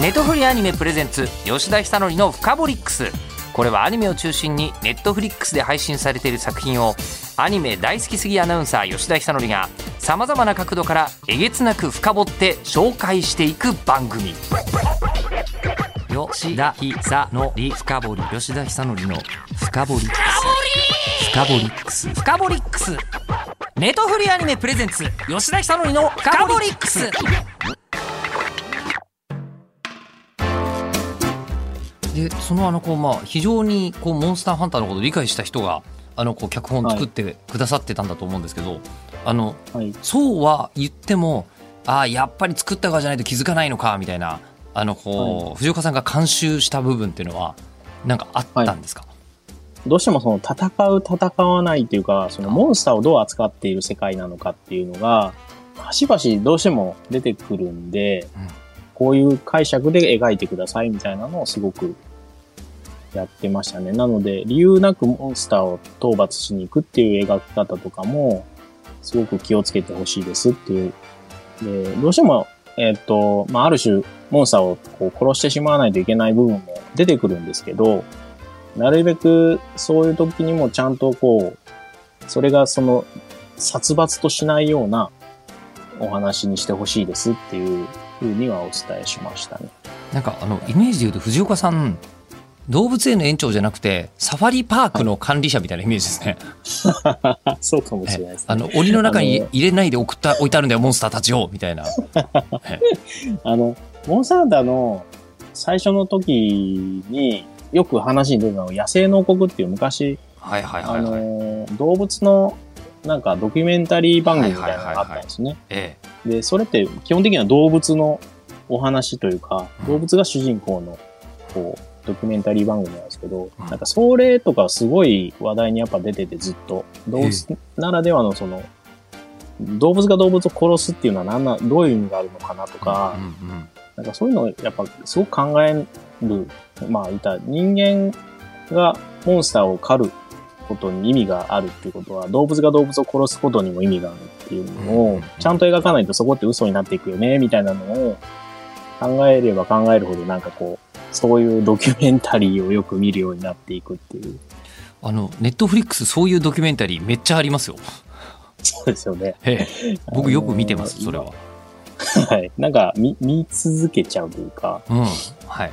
ネットフリアニメプレゼンツ吉田久典の「フカボリックス」これはアニメを中心にネットフリックスで配信されている作品をアニメ大好きすぎアナウンサー吉田久典がさまざまな角度からえげつなく深掘って紹介していく番組。吉田久典深掘り吉田久典の深掘りックス。深掘りックス。深掘りックス。ネトフリアニメプレゼンツ吉田久典の深掘りックス。でそのあのこうまあ非常にこうモンスターハンターのことを理解した人があのこう脚本作ってくださってたんだと思うんですけど、あのはい。そうは言ってもああやっぱり作った側じゃないと気づかないのかみたいなあのこう、藤岡さんが監修した部分っていうのはなんかあったんですか、どうしてもその戦う戦わないっていうか、そのモンスターをどう扱っている世界なのかっていうのが、端々どうしても出てくるんで、うん。こういう解釈で描いてくださいみたいなのをすごくやってましたね。なので、理由なくモンスターを討伐しに行くっていう描き方とかも、すごく気をつけてほしいですっていう。で、どうしても、えっ、と、まあ、ある種、モンスターをこう殺してしまわないといけない部分も出てくるんですけど、なるべくそういう時にもちゃんとこう、それがその殺伐としないようなお話にしてほしいですっていうふうにはお伝えしましたね。なんかあのイメージで言うと藤岡さん動物園の園長じゃなくてサファリパークの管理者みたいなイメージですね。そうかもしれないですね。あの檻の中に入れないで送った置いてあるんだよモンスターたちをみたいな。あの、モンスターハンターの最初の時によく話に出たのが野生の王国っていう昔、はいはいはあいはい。の、動物のなんかドキュメンタリー番組みたいなのがあったんですね。えで、それって基本的には動物のお話というか、うん動物が主人公の、こう、ドキュメンタリー番組なんですけど、うん。なんかそれとかすごい話題にやっぱ出ててずっと、動物ならではのその、動物が動物を殺すっていうのは何な、どういう意味があるのかなとえか、うんうんなんかそういうのをやっぱすごく考える、まあ、いた人間がモンスターを狩ることに意味があるっていうことは、動物が動物を殺すことにも意味があるっていうのうんを、ちゃんと描かないとそこって嘘になっていくよね、みたいなのを考えれば考えるほどなんかこう、そういうドキュメンタリーをよく見るようになっていくっていう。あのネットフリックスそういうドキュメンタリーめっちゃありますよ。そうですよね。ええ僕よく見てますそれは。はい。なんか見、見続けちゃうというか、うんはい。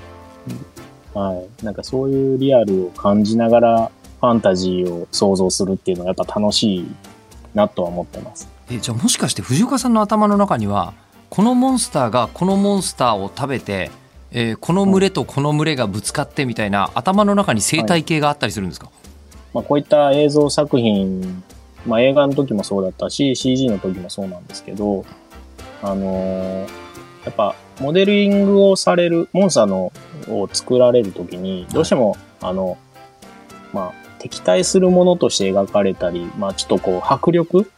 はい。なんかそういうリアルを感じながらファンタジーを想像するっていうのはやっぱ楽しいなとは思ってます。えじゃあもしかして藤岡さんの頭の中にはこのモンスターがこのモンスターを食べて、えーこの群れとこの群れがぶつかってみたいな頭の中に生態系があったりするんですか、まあこういった映像作品、まあ映画の時もそうだったし、CG の時もそうなんですけど、あのーやっぱモデリングをされる、モンスターのを作られる時に、どうしても、あの、まあ敵対するものとして描かれたり、まあちょっとこう迫力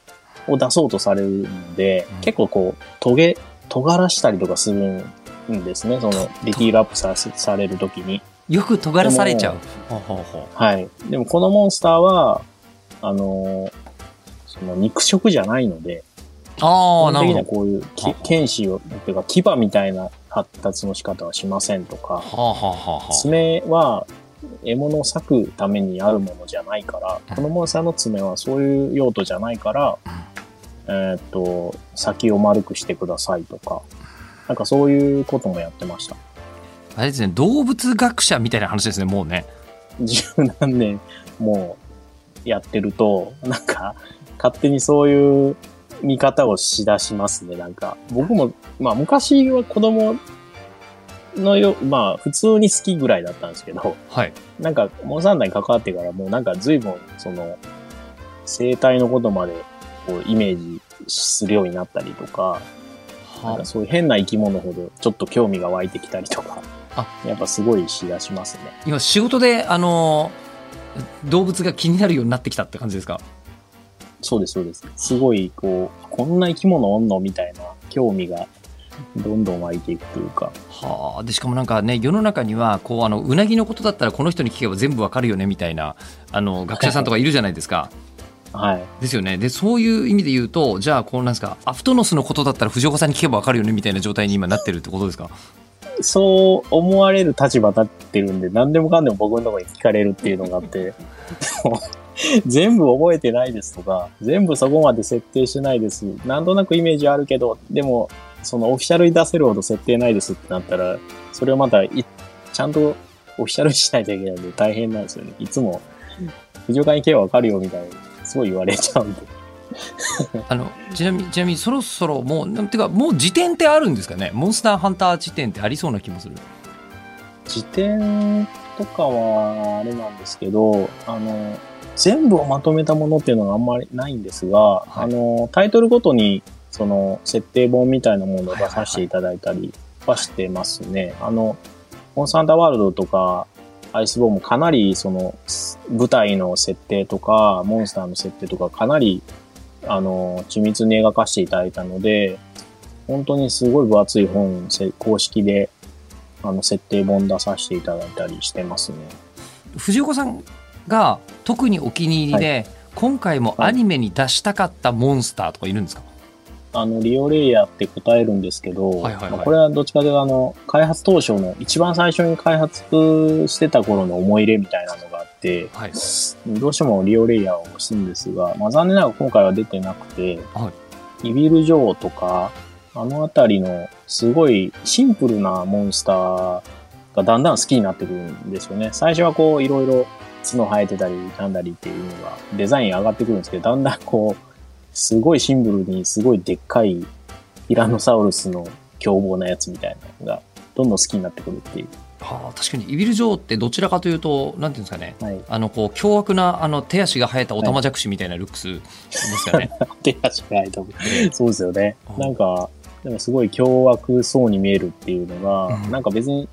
を出そうとされるので、うん。結構こう、トゲ、尖らしたりとかするんですね。その、ディティールアップさされる時に。よく尖らされちゃう。はい。でもこのモンスターは、あのーその肉食じゃないので、ああ基本的になるほど。はこういう剣士を、てか牙みたいな発達の仕方はしませんとか、はあはあはあは爪は獲物を裂くためにあるものじゃないから、うんこのモンスターの爪はそういう用途じゃないから、えーっと、先を丸くしてくださいとか、なんかそういうこともやってました。あ。あれですね動物学者みたいな話ですねもうね。十何年もうやってると、なんか、勝手にそういう見方をしだしますね。なんか、僕も、まあ昔は子供のよ、まあ普通に好きぐらいだったんですけど、はい。なんか、モンサンダに関わってからもうなんか随分、その、生態のことまでこうイメージするようになったりとか、なんかそういう変な生き物ほどちょっと興味が湧いてきたりとか、あやっぱすごいしだしますね。今仕事であのー動物が気になるようになってきたって感じですか？そうです、そうです。すごい、こう、こんな生き物おんのみたいな興味がどんどん湧いていくというか。はあ、でしかもなんかね世の中にはこうあのうなぎのことだったらこの人に聞けば全部わかるよねみたいなあの学者さんとかいるじゃないですか。はい。ですよねでそういう意味で言うとじゃあこうなんですかアフトノスのことだったら藤岡さんに聞けばわかるよねみたいな状態に今なってるってことですか？そう思われる立場立ってるんで、何でもかんでも僕のところに聞かれるっていうのがあって、全部覚えてないですとか、全部そこまで設定してないです。なんとなくイメージあるけど、でも、そのオフィシャルに出せるほど設定ないですってなったら、それをまたい、ちゃんとオフィシャルにしないといけないんで大変なんですよね。いつも、藤岡に行けばわかるよみたいに、すごい言われちゃうんで。あのちなみにちなみにそろそろもうなんていうかもう辞典ってあるんですかね？モンスターハンター辞典ってありそうな気もする辞典とかはあれなんですけど、あの、全部をまとめたものっていうのがあんまりないんですが、いあの、タイトルごとに、その、設定本みたいなものを出させていただいたりはしてますね。あの、モンスターハンターワールドとか、アイスボーンもかなり、その、舞台の設定とか、モンスターの設定とか、かなり、あの、緻密に描かせていただいたので、本当にすごい分厚い本、せ公式で、あの、設定本出させていただいたりしてますね。藤岡さんが特にお気に入りで、今回もアニメに出したかったモンスターとかいるんですか、あの、リオレイヤーって答えるんですけど、はいはいはい。まあこれはどっちかというと、あの、開発当初の一番最初に開発してた頃の思い入れみたいなのがあって、はい。どうしてもリオレイヤーを押すんですが、まあ残念ながら今回は出てなくて、はイビル・ジョーとか、あのあたりのすごいシンプルなモンスターがだんだん好きになってくるんですよね。最初はこういろいろ角生えてたりなんだりっていうのがデザイン上がってくるんですけど、だんだんこう、すごいシンプルにすごいでっかいティラノサウルスの凶暴なやつみたいなのがどんどん好きになってくるっていう。はあ、確かにイビル・ジョーってどちらかというとなんていうんですかねはい。あのこう凶悪なあの手足が生えたオタマジャクシみたいなルックスですかね。手足がないと思う。そうですよねうん。なんか、でもすごい凶悪そうに見えるっていうのが、うんなんか別に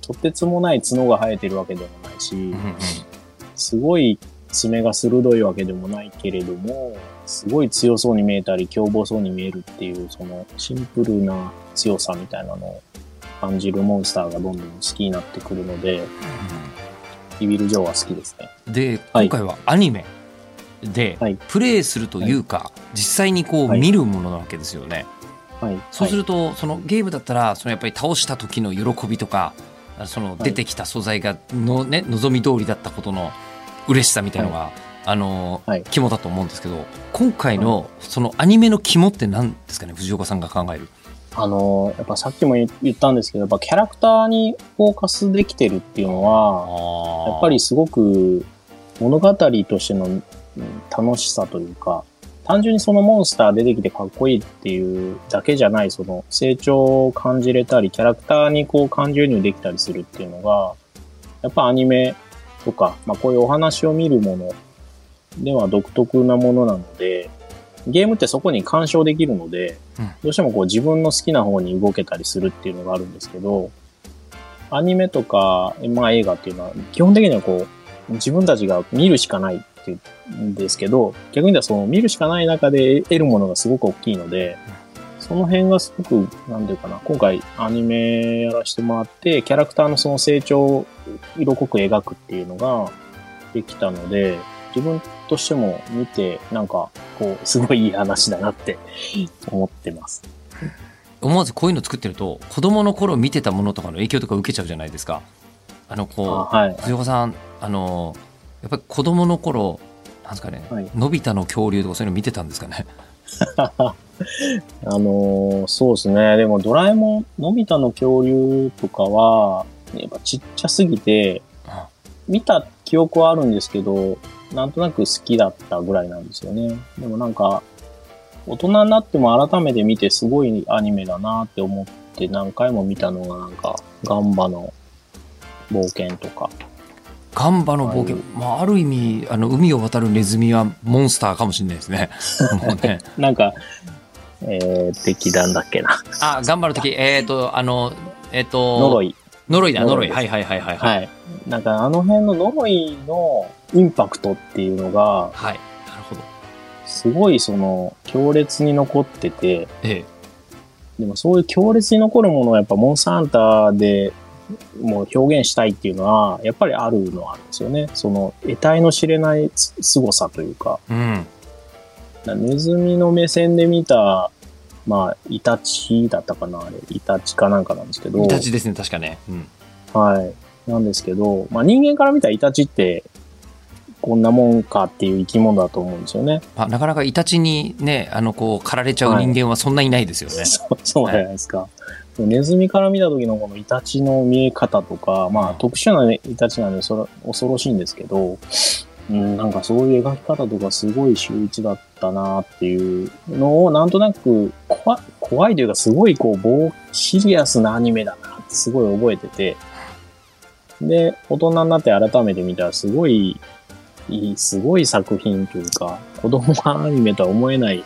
とてつもない角が生えてるわけでもないし、うんうんすごい爪が鋭いわけでもないけれども、すごい強そうに見えたり凶暴そうに見えるっていう、そのシンプルな強さみたいなのを感じるモンスターがどんどん好きになってくるので、ビビル・ジョーは好きですね。ではい今回はアニメではいプレイするというか、実際にこうはい見るものなわけですよね。はい。そうするると、そのゲームだったらそのやっぱり倒した時の喜びとかあそのい出てきた素材がの、ね、望み通りだったことの嬉しさみたいのが、あのはい。肝だと思うんですけど今回のそのアニメの肝って何ですかね？藤岡さんが考える。あの、やっぱさっきも言言ったんですけど、やっぱキャラクターにフォーカスできてるっていうのは、やっぱりすごく物語としてのうん楽しさというか、単純にそのモンスター出てきてかっこいいっていうだけじゃない、その成長を感じれたり、キャラクターにこう感情移入できたりするっていうのが、やっぱアニメとか、まあこういうお話を見るものでは独特なものなので、ゲームってそこに干渉できるので、うん。どうしてもこう自分の好きな方に動けたりするっていうのがあるんですけど、アニメとか、まあ映画っていうのは、基本的にはこう、自分たちが見るしかないっていうんですけど、逆に言ったらその見るしかない中で得るものがすごく大きいので、その辺がすごく、なんていうかな、今回アニメやらせてもらって、キャラクターのその成長を色濃く描くっていうのができたので、自分としても見て、なんか、こう、すごいいい話だなって思ってます。思わずこういうの作ってると子供の頃見てたものとかの影響とか受けちゃうじゃないですか。あのこうあはい。藤岡さんあのやっぱり子供の頃なんですかね、はいのび太の恐竜とかそういうの見てたんですかね？あのーそうですね。でも、ドラえもん、のび太の恐竜とかは、やっぱちっちゃすぎて、見た記憶はあるんですけど、なんとなく好きだったぐらいなんですよね。でもなんか、大人になっても改めて見てすごいアニメだなって思って何回も見たのがなんか、ガンバの冒険とか。ガンバの冒険、はい。まあ、ある意味あの海を渡るネズミはモンスターかもしれないですね。もうね。なんか、えー、敵団だっけな。あガンバの時えっ、とあのえっ、と呪い。呪いだ呪い呪い。はいはいはいはいはい。はい。なんかあの辺の呪いのインパクトっていうのが、はい。なるほど。すごいその強烈に残ってて、ええ。でもそういう強烈に残るものをやっぱモンスターハンターでもう表現したいっていうのは、やっぱりあるのはあるんですよね。その得体の知れないす凄さというか、うんネズミの目線で見たまあ、イタチだったかなあれ。イタチかなんかなんですけど。イタチですね、確かね。うん。はい。なんですけど、まあ人間から見たらイタチって、こんなもんかっていう生き物だと思うんですよね。まあ、なかなかイタチにね、あの、こう、狩られちゃう人間はそんないないですよね。そうそうじゃないですか。ネズミから見た時のこのイタチの見え方とか、まあうん特殊なねイタチなんでそれ恐ろしいんですけど、うん、なんかそういう描き方とかすごい秀逸だったなっていうのをなんとなく怖い怖いというかすごいこう棒シリアスなアニメだなってすごい覚えてて、で、大人になって改めて見たらすごいいい、すごい作品というか、子供アニメとは思えない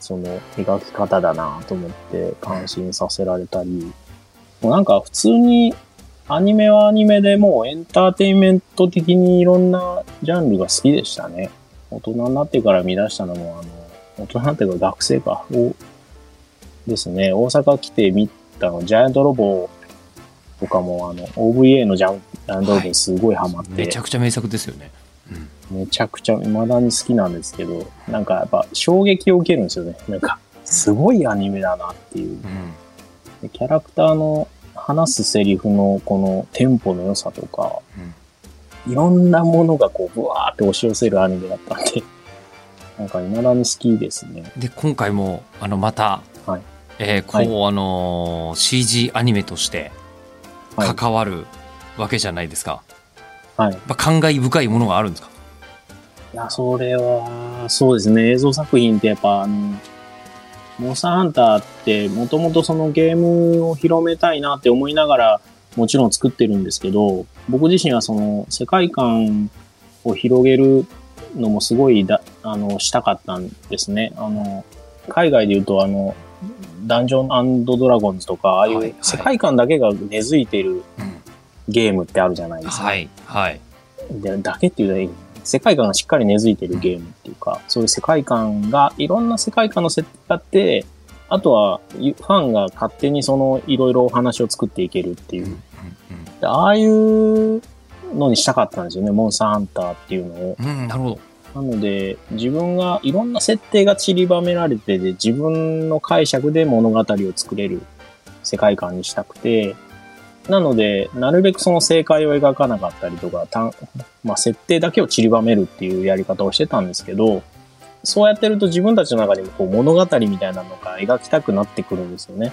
その描き方だなと思って感心させられたり、もうなんか普通にアニメはアニメでもうエンターテインメント的にいろんなジャンルが好きでしたね。大人になってから見出したのも、あの、大人になってから学生か、おですね、大阪来て見たの、ジャイアントロボとかも、あの、OVA のジャイアントロボにすごいハマって、めちゃくちゃ名作ですよね。めちゃくちゃ未だに好きなんですけど、なんかやっぱ衝撃を受けるんですよね。なんか、すごいアニメだなっていう。うん。でキャラクターの話すセリフのこのテンポの良さとか、いろんなものがこう、ブワーって押し寄せるアニメだったんで、なんか未だに好きですね。で、今回も、あの、また、はいえーこう、あのー CG アニメとしてはい。関わるわけじゃないですか。はい。やっぱ感慨深いものがあるんですか？いや、それは、そうですね。映像作品ってやっぱ、あの、モンスターハンターって、もともとそのゲームを広めたいなって思いながら、もちろん作ってるんですけど、僕自身はその世界観を広げるのもすごいだ、あの、したかったんですね。あの、海外で言うと、あの、ダンジョンドラゴンズとか、ああいはいう世界観だけが根付いてるうん。ゲームってあるじゃないですか。はい。はい。でだけっていうのはいい世界観がしっかり根付いてるゲームっていうか、そういう世界観が、いろんな世界観の設定があって、あとは、ゆファンが勝手にその、いろいろお話を作っていけるっていう。ああいうのにしたかったんですよね、モンスターハンターっていうのを。うん。うん、なるほど。なので、自分が、いろんな設定が散りばめられてて、自分の解釈で物語を作れる世界観にしたくて、なので、なるべくその正解を描かなかったりとか、たまあ、設定だけを散りばめるっていうやり方をしてたんですけど、そうやってると自分たちの中でもこう物語みたいなのが描きたくなってくるんですよね。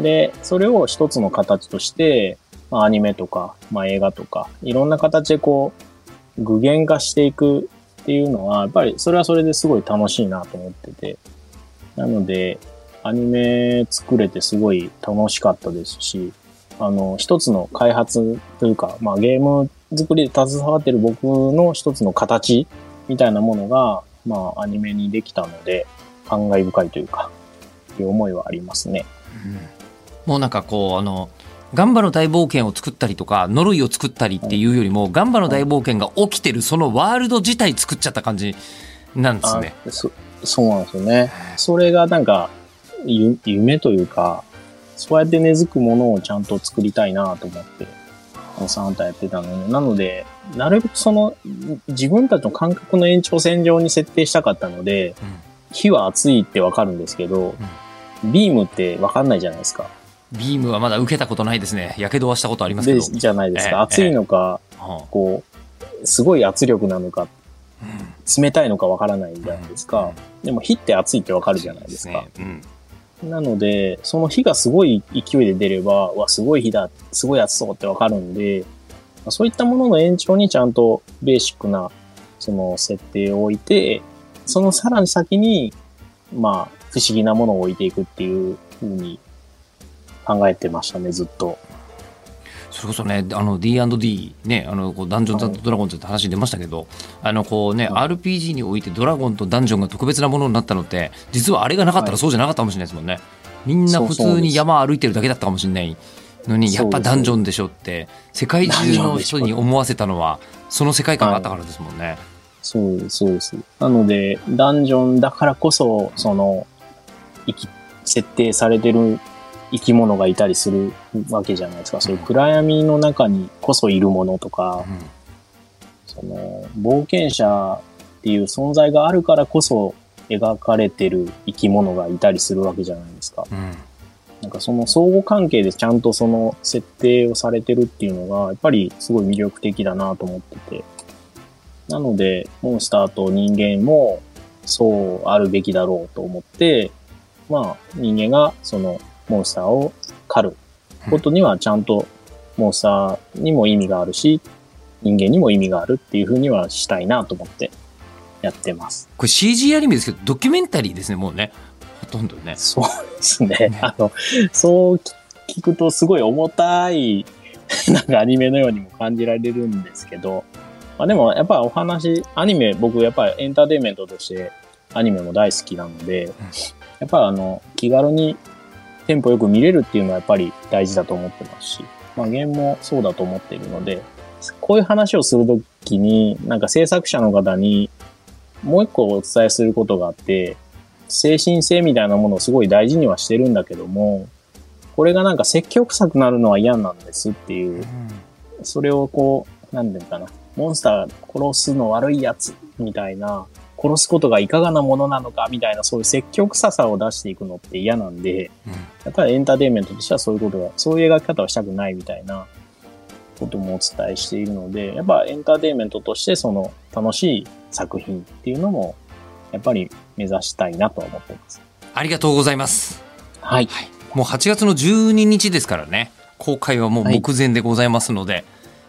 で、それを一つの形として、まあ、アニメとか、まあ、映画とか、いろんな形でこう、具現化していくっていうのは、やっぱりそれはそれですごい楽しいなと思ってて。なので、アニメ作れてすごい楽しかったですし、あの、一つの開発というか、まあゲーム作りで携わってる僕の一つの形みたいなものが、まあアニメにできたので、感慨深いというか、いう思いはありますね。もうなんかこう、あの、ガンバの大冒険を作ったりとか、呪いを作ったりっていうよりも、ガンバの大冒険が起きてるそのワールド自体作っちゃった感じなんですね。あそそうなんですよね。それがなんか、ゆ夢というか、そうやって根付くものをちゃんと作りたいなと思って、モンスターハンターやってたので、なので、なるべくその、自分たちの感覚の延長線上に設定したかったので、火は熱いってわかるんですけど、ビームってわかんないじゃないですか。ビームはまだ受けたことないですね。やけどはしたことありますけで、ど。じゃないですか。ええ熱いのか、はこう、すごい圧力なのか、あうん冷たいのかわからないじゃないですか。でも火って熱いってわかるじゃないですか。なので、その火がすごい勢いで出れば、わ、すごい火だ、すごい熱そうってわかるんで、そういったものの延長にちゃんとベーシックな、その設定を置いて、そのさらに先に、まあ、不思議なものを置いていくっていうふうに考えてましたね、ずっと。それこそね、あの D&D、ね、あのこうダンジョンズドラゴンズって話出ましたけど、あのこうね、は RPG においてドラゴンとダンジョンが特別なものになったのって、実はあれがなかったらそうじゃなかったかもしれないですもんね。みんな普通に山歩いてるだけだったかもしれないのに、やっぱダンジョンでしょって、世界中の人に思わせたのは、その世界観があったからですもんね。そうです、そうです。なので、ダンジョンだからこそ、その、生き、設定されてる生き物がいたりするわけじゃないですか。そういう暗闇の中にこそいるものとか、うんその、冒険者っていう存在があるからこそ、描かれてる生き物がいたりするわけじゃないですか。うんなんかその相互関係でちゃんとその設定をされてるっていうのが、やっぱりすごい魅力的だなと思ってて。なので、モンスターと人間もそうあるべきだろうと思って、まあ人間がそのモンスターを狩ることにはちゃんとモンスターにも意味があるし、人間にも意味があるっていうふうにはしたいなと思ってやってます。これ CG アニメですけどドキュメンタリーですねもうねほとんどねそうですね。あの、そう聞くとすごい重たい、なんかアニメのようにも感じられるんですけど、まあでもやっぱお話、アニメ、僕やっぱりエンターテインメントとしてアニメも大好きなので、やっぱりあの、気軽にテンポよく見れるっていうのはやっぱり大事だと思ってますし、まあゲームもそうだと思っているので、こういう話をするときに、なんか制作者の方にもう一個お伝えすることがあって、精神性みたいなものをすごい大事にはしてるんだけども、これがなんか積極臭くなるのは嫌なんですっていう、それをこう、なんていうのかな、モンスター殺すの悪いやつみたいな、殺すことがいかがなものなのかみたいな、そういう積極臭さを出していくのって嫌なんで、うん。やっぱりエンターテインメントとしてはそういうことが、そういう描き方はしたくないみたいなこともお伝えしているので、やっぱエンターテインメントとしてその楽しい作品っていうのも、やっぱり目指したいなとは思ってます。ありがとうございます。はい。もう8月の12日ですからね。公開はもう目前でございますので、はい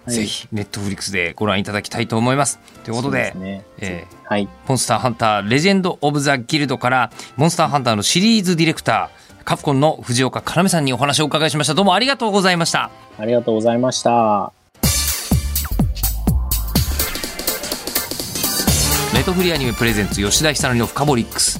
ぜひネットフリックスでご覧いただきたいと思いますということですね。えはい。モンスターハンターレジェンド・オブ・ザ・ギルドからモンスターハンターのシリーズディレクターカプコンの藤岡要さんにお話をお伺いしましたどうもありがとうございましたありがとうございました。ネットフリーアニメプレゼンツ吉田久典のフカボリックス